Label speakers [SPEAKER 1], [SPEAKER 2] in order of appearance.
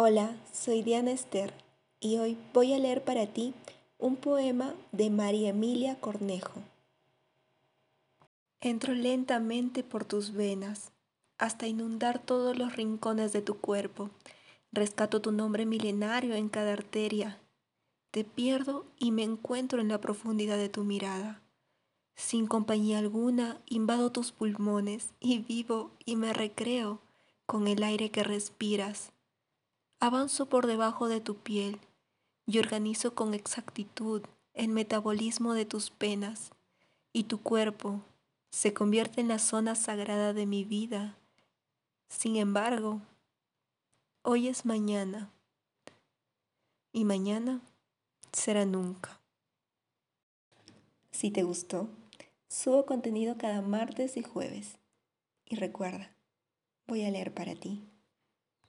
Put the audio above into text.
[SPEAKER 1] Hola, soy Diana Esther y hoy voy a leer para ti un poema de María Emilia Cornejo. Entro lentamente por tus venas hasta inundar todos los rincones de tu cuerpo. Rescato tu nombre milenario en cada arteria. Te pierdo y me encuentro en la profundidad de tu mirada. Sin compañía alguna, invado tus pulmones y vivo y me recreo con el aire que respiras Avanzo por debajo de tu piel y organizo con exactitud el metabolismo de tus penas y tu cuerpo se convierte en la zona sagrada de mi vida. Sin embargo, hoy es mañana y mañana será nunca. Si te gustó, subo contenido cada martes y jueves. Y recuerda, voy a leer para ti.